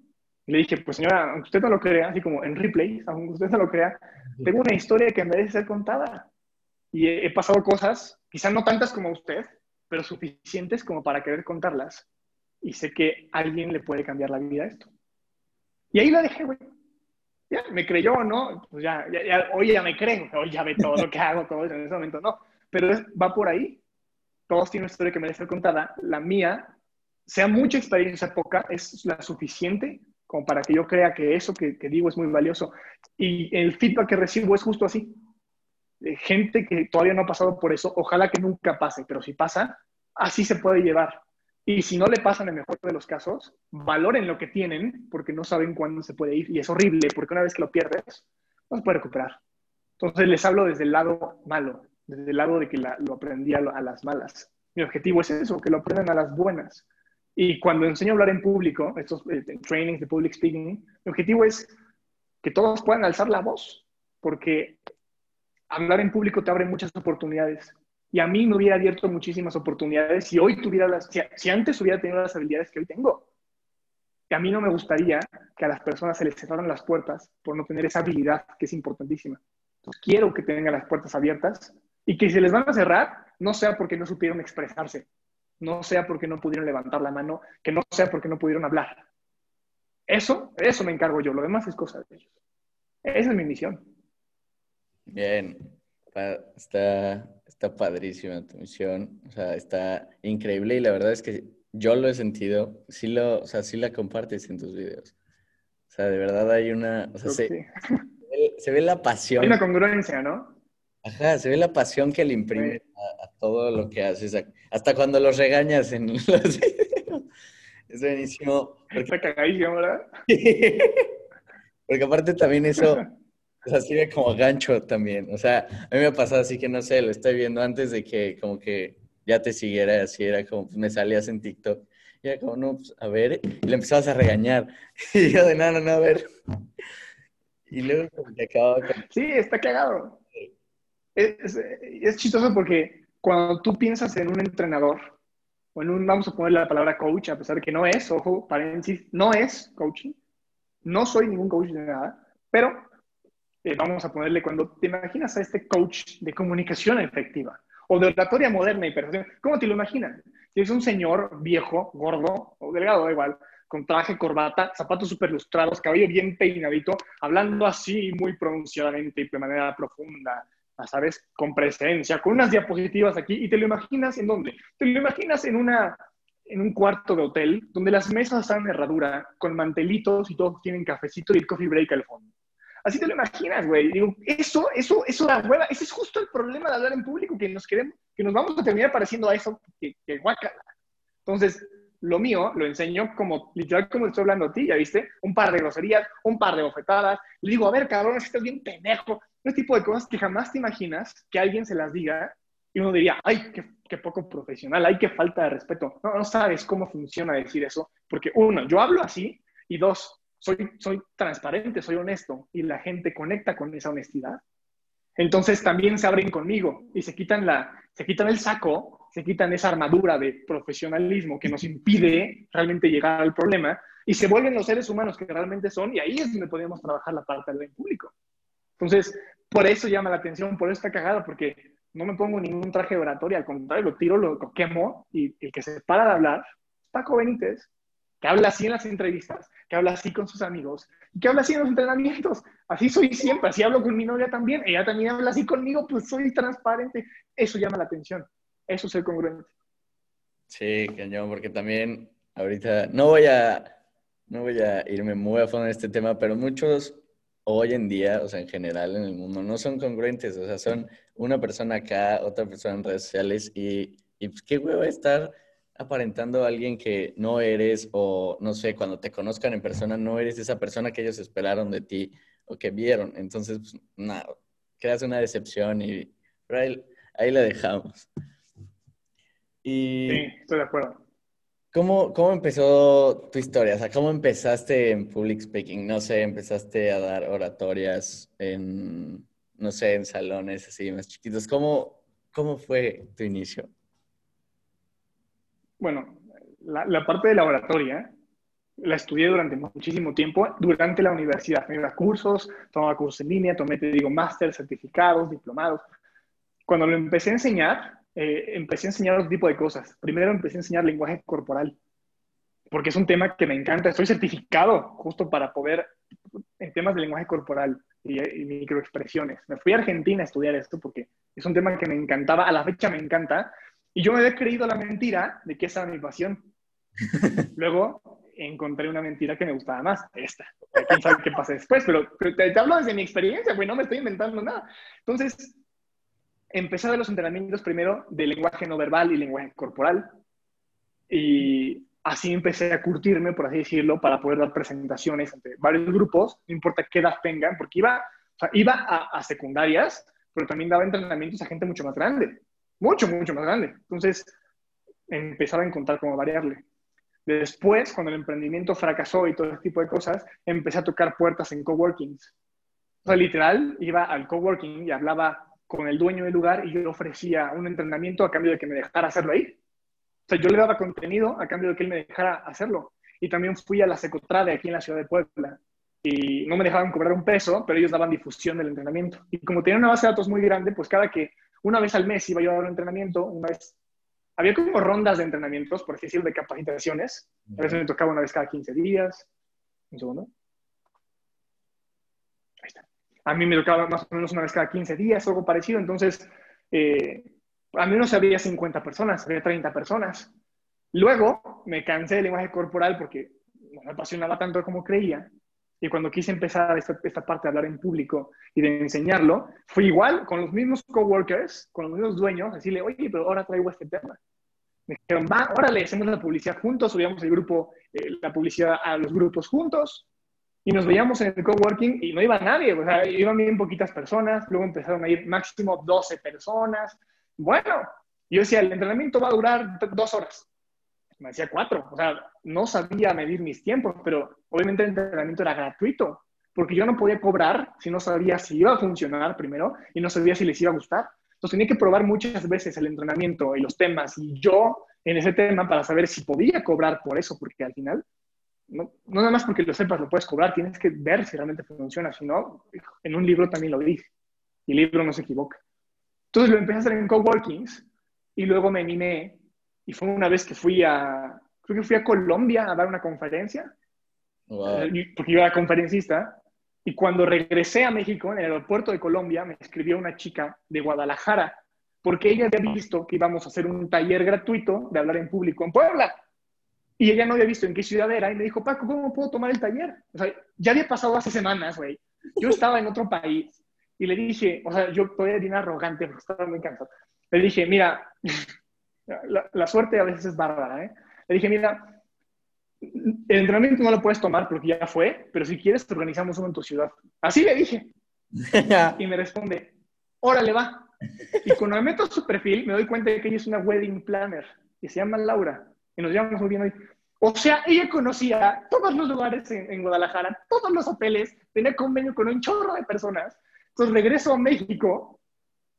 Le dije, pues señora, aunque usted no lo crea, así como en replay, aunque usted no lo crea, tengo una historia que merece ser contada. Y he, he pasado cosas, quizás no tantas como usted, pero suficientes como para querer contarlas. Y sé que a alguien le puede cambiar la vida esto. Y ahí la dejé, güey. Ya, me creyó o no, pues ya, ya, ya, hoy ya me creen, hoy ya ve todo lo que hago, todo en ese momento no. Pero es, va por ahí. Todos tienen una historia que merece ser contada. La mía, sea mucha experiencia, poca, es la suficiente como para que yo crea que eso que, digo es muy valioso. Y el feedback que recibo es justo así. Gente que todavía no ha pasado por eso, ojalá que nunca pase, pero si pasa, así se puede llevar. Y si no le pasan el mejor de los casos, valoren lo que tienen porque no saben cuándo se puede ir. Y es horrible porque una vez que lo pierdes, no se puede recuperar. Entonces les hablo desde el lado malo, desde el lado de que lo aprendí a las malas. Mi objetivo es eso, que lo aprendan a las buenas. Y cuando enseño a hablar en público, estos eh, trainings de public speaking, mi objetivo es que todos puedan alzar la voz, porque hablar en público te abre muchas oportunidades. Y a mí me hubiera abierto muchísimas oportunidades si hoy tuviera las, si, antes hubiera tenido las habilidades que hoy tengo. Y a mí no me gustaría que a las personas se les cerraran las puertas por no tener esa habilidad que es importantísima. Quiero que tengan las puertas abiertas y que si se les van a cerrar, no sea porque no supieron expresarse, no sea porque no pudieron levantar la mano, que no sea porque no pudieron hablar. Eso, eso me encargo yo, lo demás es cosa de ellos. Esa es mi misión. Bien, está, está padrísima tu misión, o sea, está increíble y la verdad es que yo lo he sentido, sí, lo, o sea, sí la compartes en tus videos. O sea, de verdad hay una, o sea, se, sí. se, ve, se, ve, la pasión. Hay una congruencia, ¿no? Ajá, se ve la pasión que le imprime a, a, todo lo que haces, hasta cuando los regañas en (laughs) los videos. Es buenísimo. Porque... Está cagadísimo, ¿verdad? (laughs) porque aparte también eso, (laughs) O sea, sirve como gancho también. O sea, a mí me ha pasado así que no sé, lo estoy viendo antes de que como que ya te siguiera, así era como, pues, me salías en TikTok. Y era como, no, pues, a ver, y le empezabas a regañar. Y yo de nada, no, a ver. Y luego como que acababa con... Sí, está cagado. Es, es, chistoso porque cuando tú piensas en un entrenador, o en un, vamos a poner la palabra coach, a pesar de que no es, ojo, paréntesis, no es coaching, no soy ningún coach de nada, pero eh, vamos a ponerle, cuando te imaginas a este coach de comunicación efectiva o de oratoria moderna y persuasión, ¿cómo te lo imaginas? Si es un señor viejo, gordo o delgado, da igual, con traje, corbata, zapatos súper lustrados, cabello bien peinadito, hablando así muy pronunciadamente y de manera profunda, ¿sabes? Con presencia, con unas diapositivas aquí, y te lo imaginas en dónde? Te lo imaginas en una en un cuarto de hotel donde las mesas están en herradura, con mantelitos y todos tienen cafecito y el coffee break al fondo. Así te lo imaginas, güey. Digo, eso, eso, eso da hueva. Ese es justo el problema de hablar en público, que nos queremos, que nos vamos a terminar pareciendo a eso que, que guacala. Entonces, lo mío lo enseño como, literal, como estoy hablando a ti, ¿ya viste? Un par de groserías, un par de bofetadas. Le digo, a ver, cabrón, estás bien pendejo. Ese tipo de cosas que jamás te imaginas que alguien se las diga y uno diría, ay, qué, qué poco profesional, ay, qué falta de respeto. No, no sabes cómo funciona decir eso, porque uno, yo hablo así, y dos, soy, soy transparente, soy honesto y la gente conecta con esa honestidad, entonces también se abren conmigo y se quitan, la, se quitan el saco, se quitan esa armadura de profesionalismo que nos impide realmente llegar al problema y se vuelven los seres humanos que realmente son y ahí es donde podemos trabajar la parte del público. Entonces, por eso llama la atención, por eso está porque no me pongo ningún traje de oratoria, al contrario, lo tiro, lo, lo quemo y el que se para de hablar, Paco Benítez, que habla así en las entrevistas, que habla así con sus amigos, y que habla así en los entrenamientos. Así soy siempre, así hablo con mi novia también, ella también habla así conmigo, pues soy transparente. Eso llama la atención, eso es ser congruente. Sí, cañón, porque también ahorita no voy a, no voy a irme muy a fondo en este tema, pero muchos hoy en día, o sea, en general en el mundo, no son congruentes, o sea, son una persona acá, otra persona en redes sociales y, pues qué huevo estar aparentando a alguien que no eres o no sé, cuando te conozcan en persona no eres esa persona que ellos esperaron de ti o que vieron. Entonces, pues, nada, creas una decepción y ahí, ahí, la dejamos. Y, sí, estoy de acuerdo. ¿Cómo, ¿Cómo empezó tu historia? O sea, ¿cómo empezaste en public speaking? No sé, empezaste a dar oratorias en, no sé, en salones así más chiquitos. ¿Cómo, cómo fue tu inicio? bueno, la, parte de laboratoria la estudié durante muchísimo tiempo, durante la universidad. Me cursos, tomaba cursos en línea, tomé, te digo, máster, certificados, diplomados. Cuando lo empecé a enseñar, eh, empecé a enseñar otro tipo de cosas. Primero empecé a enseñar lenguaje corporal, porque es un tema que me encanta. Estoy certificado justo para poder, en temas de lenguaje corporal y, y microexpresiones. Me fui a Argentina a estudiar esto porque es un tema que me encantaba, a la fecha me encanta, y yo me había creído la mentira de que esa era mi pasión. (laughs) Luego encontré una mentira que me gustaba más, esta. Quién sabe qué pasa después, pero, te, hablo desde mi experiencia, güey, no me estoy inventando nada. Entonces, empecé a ver los entrenamientos primero de lenguaje no verbal y lenguaje corporal. Y así empecé a curtirme, por así decirlo, para poder dar presentaciones ante varios grupos, no importa qué edad tengan, porque iba, o sea, iba a, a secundarias, pero también daba entrenamientos a gente mucho más grande mucho, mucho más grande. Entonces, empezaba a encontrar cómo variarle. Después, cuando el emprendimiento fracasó y todo ese tipo de cosas, empecé a tocar puertas en coworkings. O sea, literal, iba al coworking y hablaba con el dueño del lugar y yo ofrecía un entrenamiento a cambio de que me dejara hacerlo ahí. O sea, yo le daba contenido a cambio de que él me dejara hacerlo. Y también fui a la Secotrade aquí en la ciudad de Puebla y no me dejaban cobrar un peso, pero ellos daban difusión del entrenamiento. Y como tenía una base de datos muy grande, pues cada que una vez al mes iba yo a dar un entrenamiento, una vez... Había como rondas de entrenamientos, por así decirlo, de capacitaciones. A veces me tocaba una vez cada 15 días. Un segundo. Ahí está. A mí me tocaba más o menos una vez cada 15 días, algo parecido. Entonces, eh, a menos había 50 personas, había 30 personas. Luego me cansé del lenguaje corporal porque no me apasionaba tanto como creía. Y cuando quise empezar esta, esta, parte de hablar en público y de enseñarlo, fue igual con los mismos coworkers, con los mismos dueños, decirle, oye, pero ahora traigo este tema. Me dijeron, va, órale, hacemos la publicidad juntos, subíamos el grupo, eh, la publicidad a los grupos juntos. Y nos veíamos en el coworking y no iba nadie, o sea, iban bien poquitas personas, luego empezaron a ir máximo 12 personas. Bueno, yo decía, el entrenamiento va a durar dos horas. Me decía cuatro, o sea, no sabía medir mis tiempos, pero obviamente el entrenamiento era gratuito, porque yo no podía cobrar si no sabía si iba a funcionar primero y no sabía si les iba a gustar. Entonces tenía que probar muchas veces el entrenamiento y los temas y yo en ese tema para saber si podía cobrar por eso, porque al final, no, no nada más porque lo sepas, lo puedes cobrar, tienes que ver si realmente funciona, si no, en un libro también lo dice, y el libro no se equivoca. Entonces lo empecé a hacer en coworkings y luego me animé y fue una vez que fui a, creo que fui a Colombia a dar una conferencia, eh, porque yo era conferencista, y cuando regresé a México, en el aeropuerto de Colombia, me escribió una chica de Guadalajara, porque ella había visto que íbamos a hacer un taller gratuito de hablar en público en Puebla. Y ella no había visto en qué ciudad era y me dijo, Paco, ¿cómo puedo tomar el taller? O sea, ya había pasado hace semanas, güey. Yo estaba en otro país y le dije, o sea, yo todavía bien arrogante porque estaba muy cansado. Le dije, mira, (laughs) la, suerte a veces es bárbara, ¿eh? Le dije, mira, el entrenamiento no lo puedes tomar porque ya fue, pero si quieres te organizamos uno en tu ciudad. Así le dije. (laughs) y me responde, órale, va. Y cuando me meto a su perfil, me doy cuenta de que ella es una wedding planner y se llama Laura. Y nos llevamos muy bien hoy. O sea, ella conocía todos los lugares en, en, Guadalajara, todos los hoteles, tenía convenio con un chorro de personas. Entonces regreso a México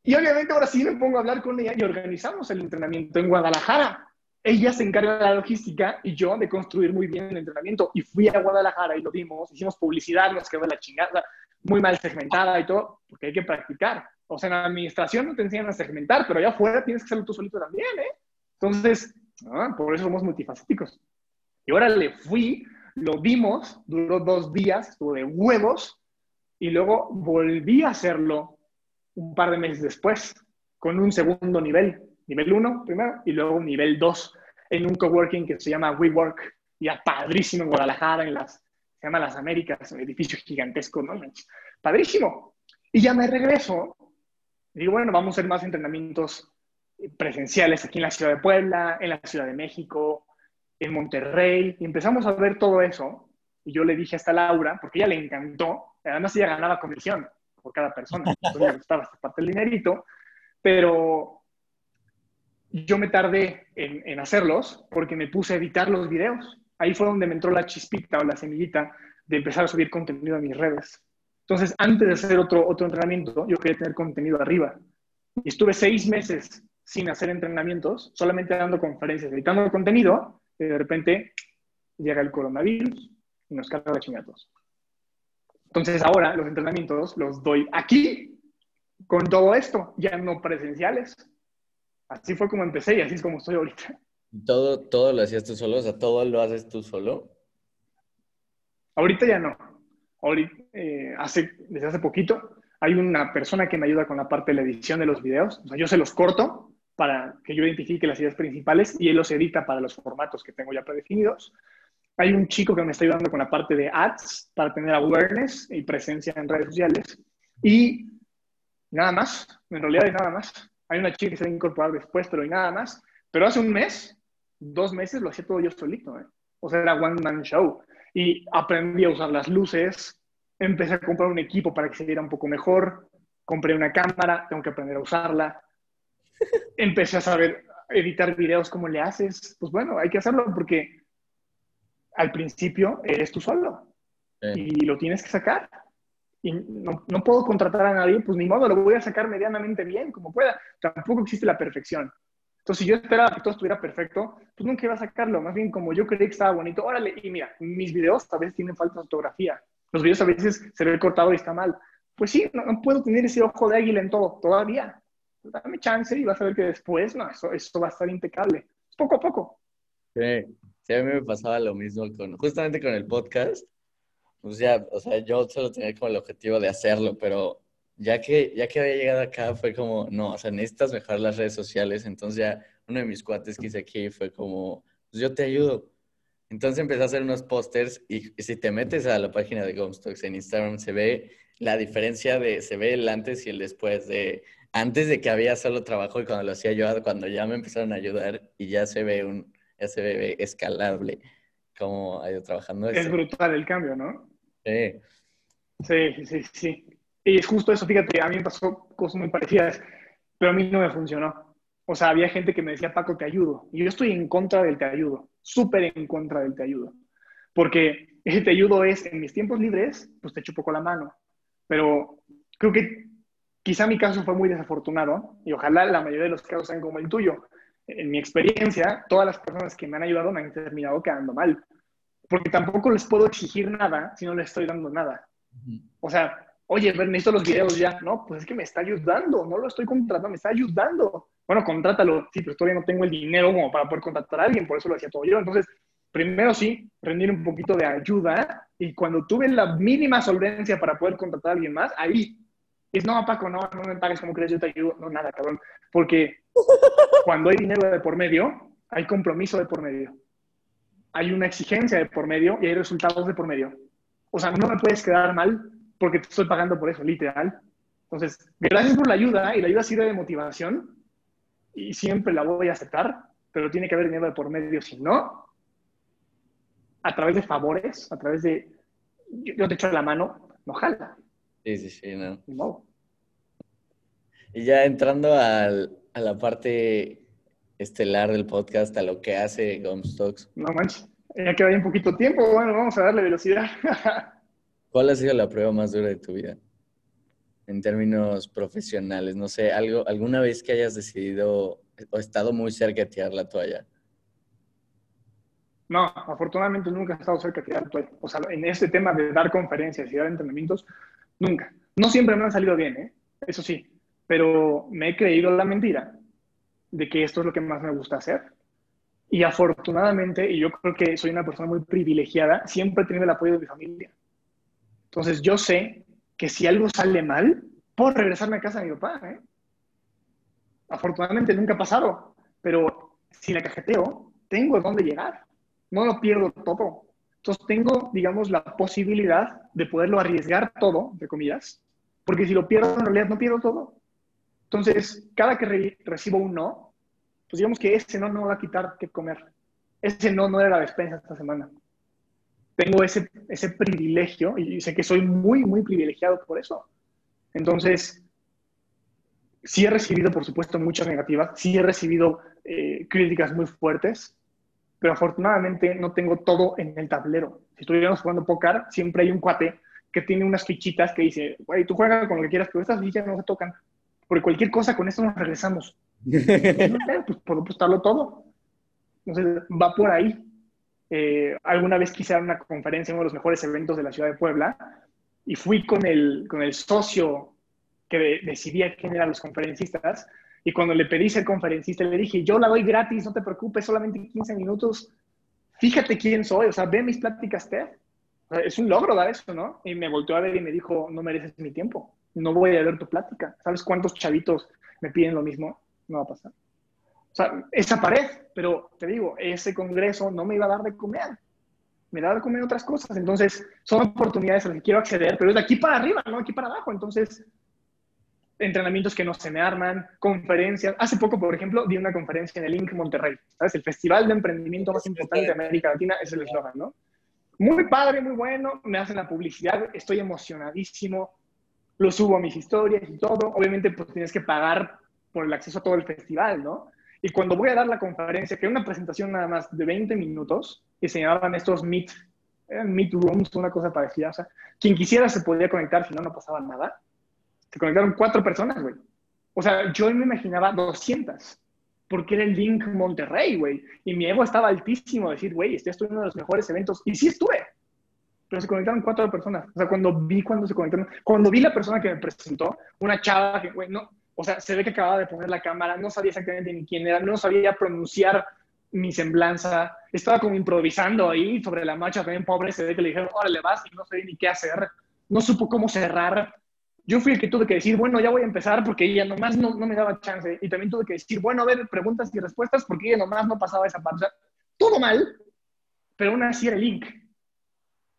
y obviamente ahora sí me pongo a hablar con ella y organizamos el entrenamiento en Guadalajara. Ella se encarga de la logística y yo de construir muy bien el entrenamiento. Y fui a Guadalajara y lo vimos, hicimos publicidad, nos quedó la chingada, muy mal segmentada y todo, porque hay que practicar. O sea, en la administración no te enseñan a segmentar, pero allá afuera tienes que hacerlo tú solito también, ¿eh? Entonces, por eso somos multifacéticos. Y ahora le fui, lo vimos, duró dos días, estuvo de huevos, y luego volví a hacerlo un par de meses después, con un segundo nivel, nivel 1 primero, y luego nivel 2 en un coworking que se llama WeWork, ya padrísimo en Guadalajara, en las, se llama Las Américas, un edificio gigantesco, ¿no? Padrísimo. Y ya me regreso, digo, bueno, vamos a hacer más entrenamientos presenciales aquí en la ciudad de Puebla, en la ciudad de México, en Monterrey, y empezamos a ver todo eso, y yo le dije hasta Laura, porque ella le encantó, además ella ganaba comisión, por cada persona. Entonces me gustaba esta parte del dinerito, pero yo me tardé en, en, hacerlos porque me puse a editar los videos. Ahí fue donde me entró la chispita o la semillita de empezar a subir contenido a mis redes. Entonces, antes de hacer otro, otro entrenamiento, yo quería tener contenido arriba. Y estuve seis meses sin hacer entrenamientos, solamente dando conferencias, editando contenido, y de repente llega el coronavirus y nos carga la chingados. Entonces ahora los entrenamientos los doy aquí con todo esto, ya no presenciales. Así fue como empecé y así es como estoy ahorita. ¿Todo, todo lo hacías tú solo? O sea, ¿todo lo haces tú solo? Ahorita ya no. Ahorita, eh, hace, desde hace poquito hay una persona que me ayuda con la parte de la edición de los videos. O sea, yo se los corto para que yo identifique las ideas principales y él los edita para los formatos que tengo ya predefinidos. Hay un chico que me está ayudando con la parte de ads para tener awareness y presencia en redes sociales. Y nada más, en realidad hay nada más. Hay una chica que se va a incorporar después, pero hay nada más. Pero hace un mes, dos meses, lo hacía todo yo solito. ¿eh? O sea, era one man show. Y aprendí a usar las luces, empecé a comprar un equipo para que se viera un poco mejor, compré una cámara, tengo que aprender a usarla. Empecé a saber editar videos, ¿cómo le haces? Pues bueno, hay que hacerlo porque al principio eres tú solo y lo tienes que sacar. Y no, no, puedo contratar a nadie, pues ni modo, lo voy a sacar medianamente bien, como pueda. Tampoco existe la perfección. Entonces, si yo esperaba que todo estuviera perfecto, pues nunca iba a sacarlo. Más bien, como yo creí que estaba bonito, órale, y mira, mis videos a veces tienen falta de fotografía. Los videos a veces se ve cortado y está mal. Pues sí, no, no puedo tener ese ojo de águila en todo, todavía. Dame chance y vas a ver que después, no, eso, eso va a estar impecable. Poco a poco. Sí. Sí, a mí me pasaba lo mismo con, justamente con el podcast. Pues ya, o sea, yo solo tenía como el objetivo de hacerlo, pero ya que, ya que había llegado acá fue como, no, o sea, necesitas mejorar las redes sociales. Entonces ya uno de mis cuates que hice aquí fue como, pues yo te ayudo. Entonces empecé a hacer unos pósters y, si te metes a la página de Gomstocks en Instagram se ve la diferencia de, se ve el antes y el después de, antes de que había solo trabajo y cuando lo hacía yo, cuando ya me empezaron a ayudar y ya se ve un, se ve escalable cómo ha ido trabajando. Es brutal el cambio, ¿no? Sí. Sí, sí, sí. Y es justo eso, fíjate, a mí me pasó cosas muy parecidas, pero a mí no me funcionó. O sea, había gente que me decía, Paco, te ayudo. Y yo estoy en contra del te ayudo, súper en contra del te ayudo. Porque (laughs) ese te ayudo es, en mis tiempos libres, pues te echo poco la mano. Pero creo que quizá mi caso fue muy desafortunado y ojalá la mayoría de los casos sean como el tuyo. En mi experiencia, todas las personas que me han ayudado me han terminado quedando mal. Porque tampoco les puedo exigir nada si no les estoy dando nada. O sea, oye, necesito los videos ya. No, pues es que me está ayudando, no lo estoy contratando, me está ayudando. Bueno, contrátalo. Sí, pero todavía no tengo el dinero como para poder contratar a alguien, por eso lo hacía todo yo. Entonces, primero sí, rendir un poquito de ayuda y cuando tuve la mínima solvencia para poder contratar a alguien más, ahí es, no, Paco, no, no me pagues como crees, yo te ayudo. No, nada, cabrón. Porque (laughs) cuando hay dinero de por medio, hay compromiso de por medio. Hay una exigencia de por medio y hay resultados de por medio. O sea, no me puedes quedar mal porque te estoy pagando por eso, literal. Entonces, gracias por la ayuda y la ayuda sirve de motivación y siempre la voy a aceptar, pero tiene que haber dinero de por medio. Si no, a través de favores, a través de yo te echo la mano, no jala. Sí, sí, sí, no. Y ya entrando al, a la parte estelar del podcast, a lo que hace Gomstocks. No manches, ya queda un poquito tiempo, bueno, vamos a darle velocidad. (laughs) ¿Cuál ha sido la prueba más dura de tu vida? En términos profesionales, no sé, algo, alguna vez que hayas decidido o estado muy cerca de tirar la toalla. No, afortunadamente nunca he estado cerca de tirar la toalla. O sea, en este tema de dar conferencias y dar entrenamientos, Nunca. No siempre me han salido bien, ¿eh? Eso sí. Pero me he creído la mentira de que esto es lo que más me gusta hacer. Y afortunadamente, y yo creo que soy una persona muy privilegiada, siempre he tenido el apoyo de mi familia. Entonces yo sé que si algo sale mal, puedo regresarme a casa de mi papá. ¿eh? Afortunadamente nunca ha pasado, pero si la cajeteo, tengo dónde llegar. No lo pierdo todo. Entonces tengo, digamos, la posibilidad de poderlo arriesgar todo, de comillas, porque si lo pierdo, en realidad no pierdo todo. Entonces, cada que recibo un no, pues digamos que ese no no va a quitar que comer. Ese no no era la despensa esta semana. Tengo ese, ese privilegio y sé que soy muy, muy privilegiado por eso. Entonces, sí he recibido, por supuesto, muchas negativas, sí he recibido eh, críticas muy fuertes, pero afortunadamente no tengo todo en el tablero. Si estuviéramos jugando póker, siempre hay un cuate que tiene unas fichitas que dice, güey, tú juegas con lo que quieras, pero estas fichas no se tocan. Porque cualquier cosa con esto nos regresamos. (laughs) pues puedo apostarlo todo. Entonces, va por ahí. Eh, alguna vez quise dar una conferencia en uno de los mejores eventos de la ciudad de Puebla y fui con el, con el socio que decidía quién eran los conferencistas y cuando le pedí ser conferencista, le dije, yo la doy gratis, no te preocupes, solamente 15 minutos. Fíjate quién soy, o sea, ve mis pláticas TED. es un logro dar eso, ¿no? Y me volteó a ver y me dijo, no mereces mi tiempo, no voy a ver tu plática. ¿Sabes cuántos chavitos me piden lo mismo? No va a pasar. O sea, esa pared, pero te digo, ese congreso no me iba a dar de comer. Me da de comer otras cosas. Entonces, son oportunidades a las que quiero acceder, pero es de aquí para arriba, no aquí para abajo. Entonces, entrenamientos que no se me arman, conferencias. Hace poco, por ejemplo, di una conferencia en el Inc. Monterrey, ¿sabes? El festival de emprendimiento más importante de América Latina es el eslogan, ¿no? Muy padre, muy bueno, me hacen la publicidad, estoy emocionadísimo, lo subo a mis historias y todo. Obviamente, pues tienes que pagar por el acceso a todo el festival, ¿no? Y cuando voy a dar la conferencia, que era una presentación nada más de 20 minutos, que se llamaban estos Meet, Meet Rooms, una cosa parecida. O sea, quien quisiera se podía conectar, si no, no pasaba nada se conectaron cuatro personas, güey. O sea, yo me imaginaba 200, porque era el Link Monterrey, güey. Y mi ego estaba altísimo, decir, güey, estoy en uno de los mejores eventos. Y sí estuve, pero se conectaron cuatro personas. O sea, cuando vi cuando se conectaron, cuando vi la persona que me presentó, una chava que, güey, no, o sea, se ve que acababa de poner la cámara, no sabía exactamente ni quién era, no sabía pronunciar mi semblanza, estaba como improvisando ahí sobre la marcha, también pobre, se ve que le dijeron, órale, vas, y no sabía ni qué hacer, no supo cómo cerrar, yo fui el que tuve que decir, bueno, ya voy a empezar porque ella nomás no, no me daba chance. Y también tuve que decir, bueno, a ver, preguntas y respuestas porque ella nomás no pasaba esa parte. todo mal, pero aún así era el link.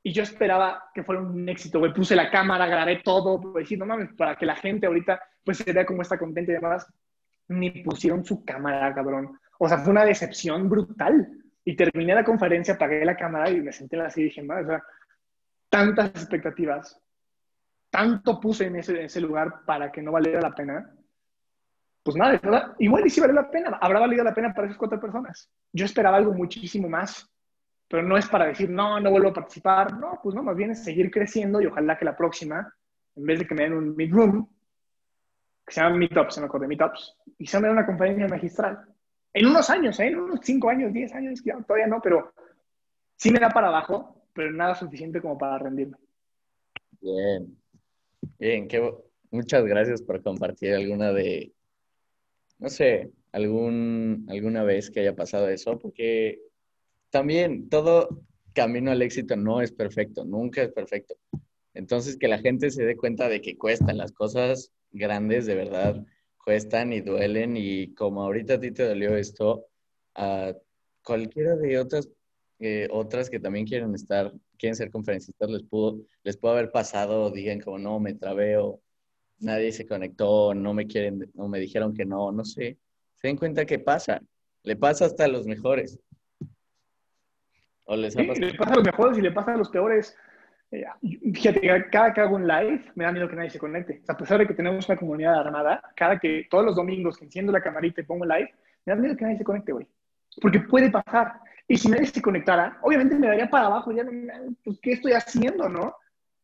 Y yo esperaba que fuera un éxito, güey. Puse la cámara, grabé todo, pues decir, no mames, para que la gente ahorita pues se vea como está contenta y demás. Ni pusieron su cámara, cabrón. O sea, fue una decepción brutal. Y terminé la conferencia, apagué la cámara y me senté así y dije, madre, o sea, tantas expectativas, tanto puse en ese, lugar para que no valiera la pena, pues nada, igual y sí valió la pena, habrá valido la pena para esas cuatro personas. Yo esperaba algo muchísimo más, pero no es para decir, no, no vuelvo a participar, no, pues no, más bien es seguir creciendo y ojalá que la próxima, en vez de que me den un mid-room, que se llama Meetups, se me acuerdo, Meetups, y se me una conferencia magistral. En unos años, ¿eh? en unos cinco años, diez años, todavía no, pero sí me da para abajo, pero nada suficiente como para rendirme. Bien. Bien, muchas gracias por compartir alguna de, no sé, algún, alguna vez que haya pasado eso, porque también todo camino al éxito no es perfecto, nunca es perfecto. Entonces, que la gente se dé cuenta de que cuestan las cosas grandes, de verdad, cuestan y duelen. Y como ahorita a ti te dolió esto, a cualquiera de otras, eh, otras que también quieren estar quieren ser conferencistas les pudo, les pudo haber pasado, digan como no, me trabé o nadie se conectó, no me quieren, no me dijeron que no, no sé. Se den cuenta que pasa, le pasa hasta a los mejores. ¿O les le pasa a los mejores y le pasa a los peores. Eh, fíjate, cada que hago un live, me da miedo que nadie se conecte. a pesar de que tenemos una comunidad armada, cada que, todos los domingos que enciendo la camarita y pongo live, me da miedo que nadie se conecte, güey. Porque puede pasar. Y si nadie se conectara, obviamente me daría para abajo, ya, pues, ¿qué estoy haciendo, no?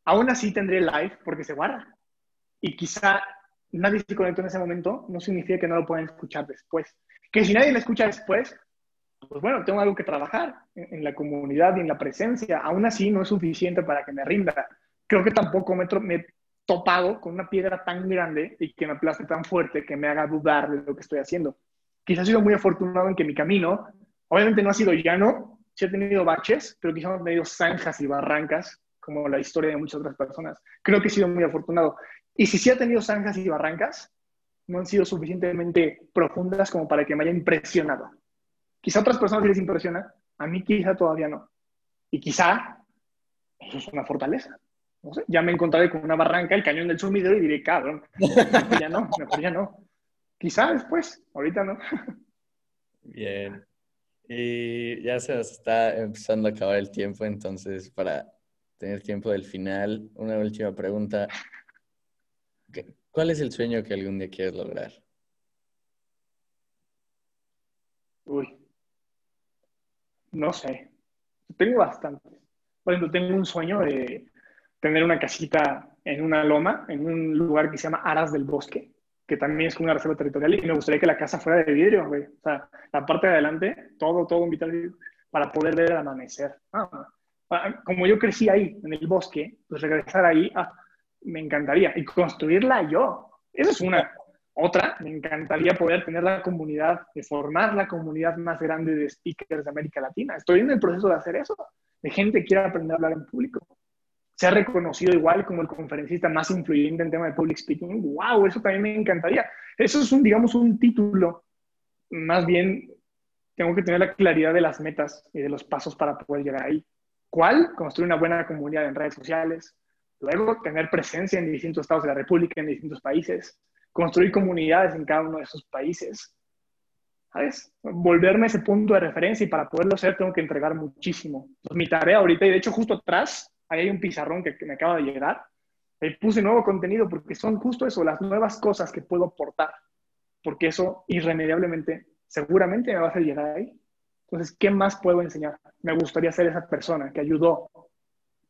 Aún así tendré live porque se guarda. Y quizá nadie se conectó en ese momento, no significa que no lo puedan escuchar después. Que si nadie me escucha después, pues bueno, tengo algo que trabajar en, la comunidad y en la presencia. Aún así no es suficiente para que me rinda. Creo que tampoco me, me he topado con una piedra tan grande y que me aplaste tan fuerte que me haga dudar de lo que estoy haciendo. Quizás he sido muy afortunado en que mi camino Obviamente no ha sido llano, sí ha tenido baches, pero quizás ha tenido zanjas y barrancas, como la historia de muchas otras personas. Creo que he sido muy afortunado. Y si sí ha tenido zanjas y barrancas, no han sido suficientemente profundas como para que me haya impresionado. Quizá a otras personas les impresiona, a mí quizá todavía no. Y quizá eso es una fortaleza. No ya me encontraré con una barranca, el cañón del sumidero y diré, cabrón, ya no, mejor ya no. Quizá después, ahorita no. Bien. Y ya se nos está empezando a acabar el tiempo, entonces para tener tiempo del final, una última pregunta. ¿Cuál es el sueño que algún día quieres lograr? Uy, no sé. Tengo bastantes. Por ejemplo, tengo un sueño de tener una casita en una loma, en un lugar que se llama Aras del Bosque que también es una reserva territorial, y me gustaría que la casa fuera de vidrio, güey. O sea, la parte de adelante, todo, todo un vital para poder ver el amanecer. Ah, ah, como yo crecí ahí, en el bosque, pues regresar ahí, ah, me encantaría. Y construirla yo. Esa es una. Otra, me encantaría poder tener la comunidad, de formar la comunidad más grande de speakers de América Latina. Estoy en el proceso de hacer eso, de gente que quiera aprender a hablar en público se ha reconocido igual como el conferencista más influyente en tema de public speaking. ¡Wow! Eso también me encantaría. Eso es un, digamos, un título. Más bien, tengo que tener la claridad de las metas y de los pasos para poder llegar ahí. ¿Cuál? Construir una buena comunidad en redes sociales. Luego, tener presencia en distintos estados de la República, en distintos países. Construir comunidades en cada uno de esos países. ¿Sabes? Volverme ese punto de referencia y para poderlo hacer tengo que entregar muchísimo. mi tarea ahorita, y de hecho justo atrás ahí hay un pizarrón que, me acaba de llegar. Ahí puse nuevo contenido porque son justo eso, las nuevas cosas que puedo aportar. Porque eso irremediablemente, seguramente me va a hacer llegar ahí. Entonces, ¿qué más puedo enseñar? Me gustaría ser esa persona que ayudó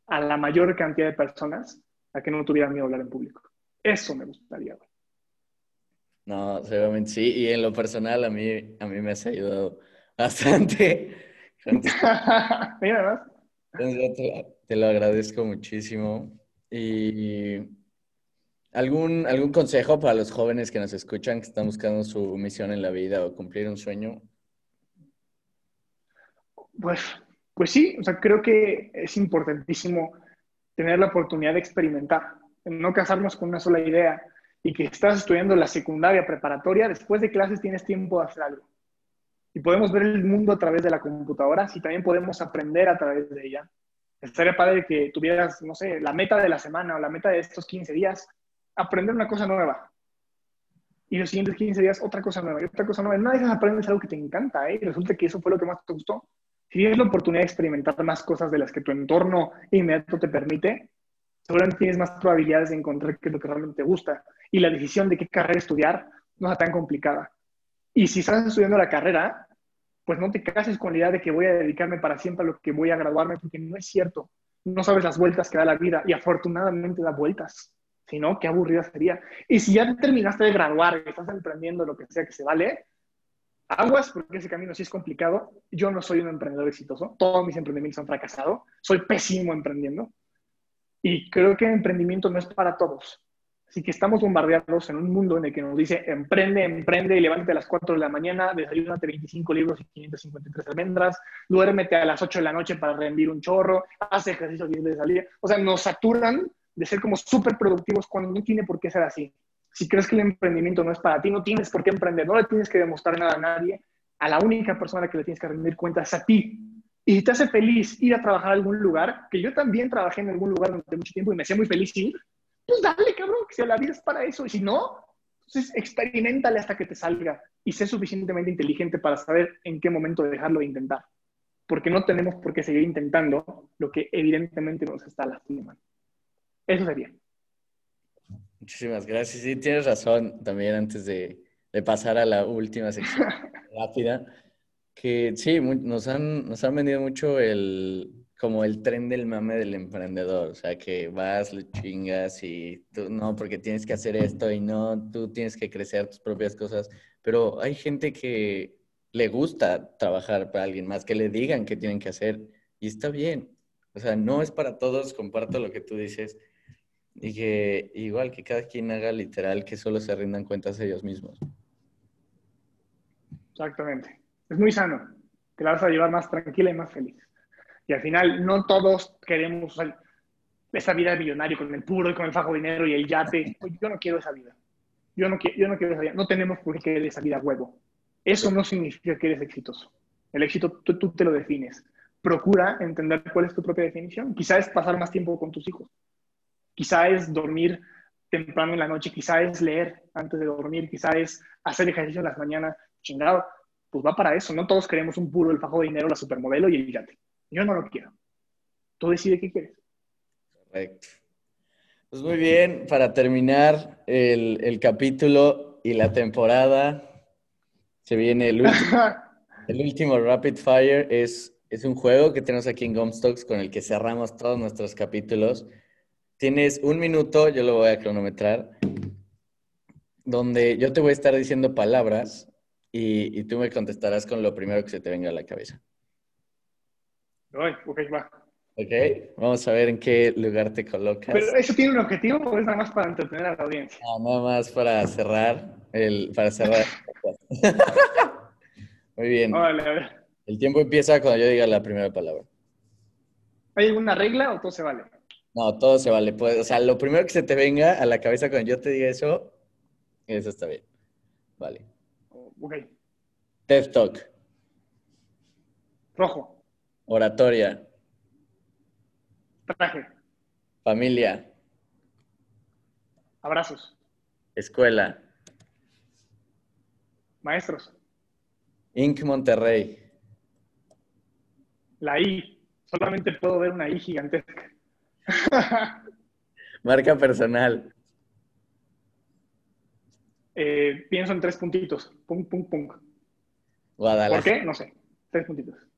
a la mayor cantidad de personas a que no tuvieran miedo a hablar en público. Eso me gustaría. No, seguramente sí. Y en lo personal, a mí, a mí me has ayudado bastante. (laughs) Mira más. Te lo agradezco muchísimo. Y ¿algún, algún consejo para los jóvenes que nos escuchan, que están buscando su misión en la vida o cumplir un sueño? Pues, pues sí, o sea, creo que es importantísimo tener la oportunidad de experimentar, no casarnos con una sola idea y que estás estudiando la secundaria preparatoria, después de clases tienes tiempo de hacer algo. Y podemos ver el mundo a través de la computadora, si también podemos aprender a través de ella. Estaría padre que tuvieras, no sé, la meta de la semana o la meta de estos 15 días, aprender una cosa nueva. Y los siguientes 15 días otra cosa nueva y otra cosa nueva. Una vez aprendes algo que te encanta, ¿eh? Y resulta que eso fue lo que más te gustó. si tienes la oportunidad de experimentar más cosas de las que tu entorno inmediato te permite, seguramente tienes más probabilidades de encontrar qué es lo que realmente te gusta. Y la decisión de qué carrera estudiar no es tan complicada. Y si estás estudiando la carrera, pues no te cases con la idea de que voy a dedicarme para siempre a lo que voy a graduarme, porque no es cierto. No sabes las vueltas que da la vida y afortunadamente da vueltas. Si no, qué aburrida sería. Y si ya terminaste de graduar estás emprendiendo lo que sea que se vale, aguas, porque ese camino sí es complicado. Yo no soy un emprendedor exitoso. Todos mis emprendimientos han fracasado. Soy pésimo emprendiendo. Y creo que el emprendimiento no es para todos. Así que estamos bombardeados en un mundo en el que nos dice emprende, emprende y levántate a las 4 de la mañana, desayúnate 25 libros y 553 almendras, duérmete a las 8 de la noche para rendir un chorro, haz ejercicio 10 de salir. O sea, nos saturan de ser como súper productivos cuando no tiene por qué ser así. Si crees que el emprendimiento no es para ti, no tienes por qué emprender, no le tienes que demostrar nada a nadie. A la única persona que le tienes que rendir cuentas es a ti. Y si te hace feliz ir a trabajar a algún lugar, que yo también trabajé en algún lugar durante mucho tiempo y me hacía muy feliz ir, pues dale, cabrón, que si la vida es para eso. Y si no, entonces experimentale hasta que te salga y sé suficientemente inteligente para saber en qué momento dejarlo de intentar. Porque no tenemos por qué seguir intentando lo que evidentemente nos está lastimando. Eso sería. Muchísimas gracias. Sí, tienes razón también antes de, pasar a la última sección (laughs) rápida, que sí, nos han, nos han vendido mucho el, como el tren del mame del emprendedor, o sea, que vas, le chingas y tú no, porque tienes que hacer esto y no, tú tienes que crecer tus propias cosas, pero hay gente que le gusta trabajar para alguien más, que le digan qué tienen que hacer y está bien, o sea, no es para todos, comparto lo que tú dices y que igual que cada quien haga literal que solo se rindan cuentas ellos mismos. Exactamente, es muy sano, te la vas a llevar más tranquila y más feliz. Y al final, no todos queremos esa vida de millonario con el puro y con el fajo dinero y el yate. Yo no quiero esa vida. Yo no, quiero, yo no quiero esa vida. No tenemos por qué querer esa vida huevo. Eso no significa que eres exitoso. El éxito tú, tú te lo defines. Procura entender cuál es tu propia definición. Quizá es pasar más tiempo con tus hijos. Quizá es dormir temprano en la noche. Quizá es leer antes de dormir. Quizá es hacer ejercicio en las mañanas. Chingado. Pues va para eso. No todos queremos un puro, el fajo de dinero, la supermodelo y el yate. Yo no lo quiero. Tú decides qué quieres. Correcto. Pues muy bien, para terminar el, capítulo y la temporada, se viene el último, (laughs) el último Rapid Fire. Es, es un juego que tenemos aquí en Gomstocks con el que cerramos todos nuestros capítulos. Tienes un minuto, yo lo voy a cronometrar, donde yo te voy a estar diciendo palabras y, y tú me contestarás con lo primero que se te venga a la cabeza. Ay, ok, va. Ok, vamos a ver en qué lugar te colocas. ¿Pero eso tiene un objetivo o es nada más para entretener a la audiencia? No, nada más para cerrar el, para cerrar. (laughs) Muy bien. Vale, a ver. El tiempo empieza cuando yo diga la primera palabra. ¿Hay alguna regla o todo se vale? No, todo se vale. Pues, o sea, lo primero que se te venga a la cabeza cuando yo te diga eso, eso está bien. Vale. Ok. TED Talk. Rojo. Oratoria. Traje. Familia. Abrazos. Escuela. Maestros. Inc. Monterrey. La I. Solamente puedo ver una I gigantesca. (laughs) Marca personal. Eh, pienso en tres puntitos. Pum, pum, pum. Guadalajara. ¿Por qué? No sé. Tres puntitos.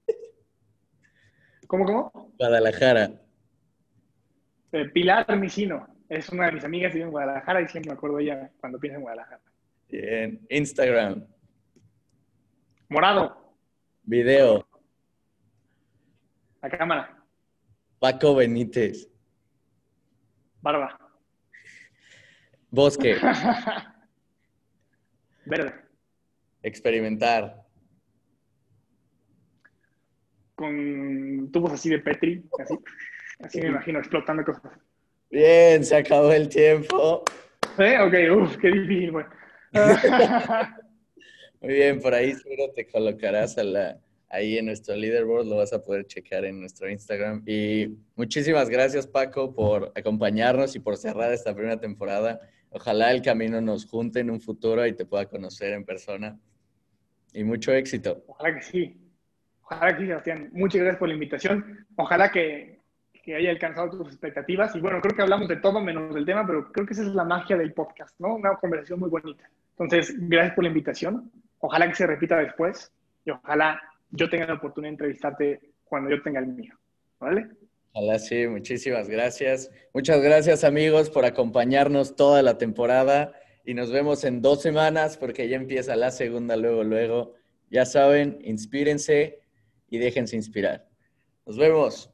¿Cómo, cómo? Guadalajara. Eh, Pilar Misino. Es una de mis amigas que vive en Guadalajara y siempre me acuerdo de ella cuando piensa en Guadalajara. Bien. Instagram. Morado. Video. La cámara. Paco Benítez. Barba. Bosque. (laughs) Verde. Experimentar. Con tubos así de Petri, así, así me imagino, explotando cosas. Bien, se acabó el tiempo. ¿Eh? Ok, uff, qué difícil, güey. (laughs) Muy bien, por ahí seguro te colocarás a la, ahí en nuestro leaderboard, lo vas a poder checar en nuestro Instagram. Y muchísimas gracias, Paco, por acompañarnos y por cerrar esta primera temporada. Ojalá el camino nos junte en un futuro y te pueda conocer en persona. Y mucho éxito. Ojalá que sí. Ojalá que sí, Sebastián. Muchas gracias por la invitación. Ojalá que, que haya alcanzado tus expectativas. Y bueno, creo que hablamos de todo menos del tema, pero creo que esa es la magia del podcast, ¿no? Una conversación muy bonita. Entonces, gracias por la invitación. Ojalá que se repita después y ojalá yo tenga la oportunidad de entrevistarte cuando yo tenga el mío. ¿Vale? Ojalá sí, muchísimas gracias. Muchas gracias amigos por acompañarnos toda la temporada y nos vemos en dos semanas porque ya empieza la segunda luego, luego. Ya saben, inspírense y déjense inspirar. Nos vemos.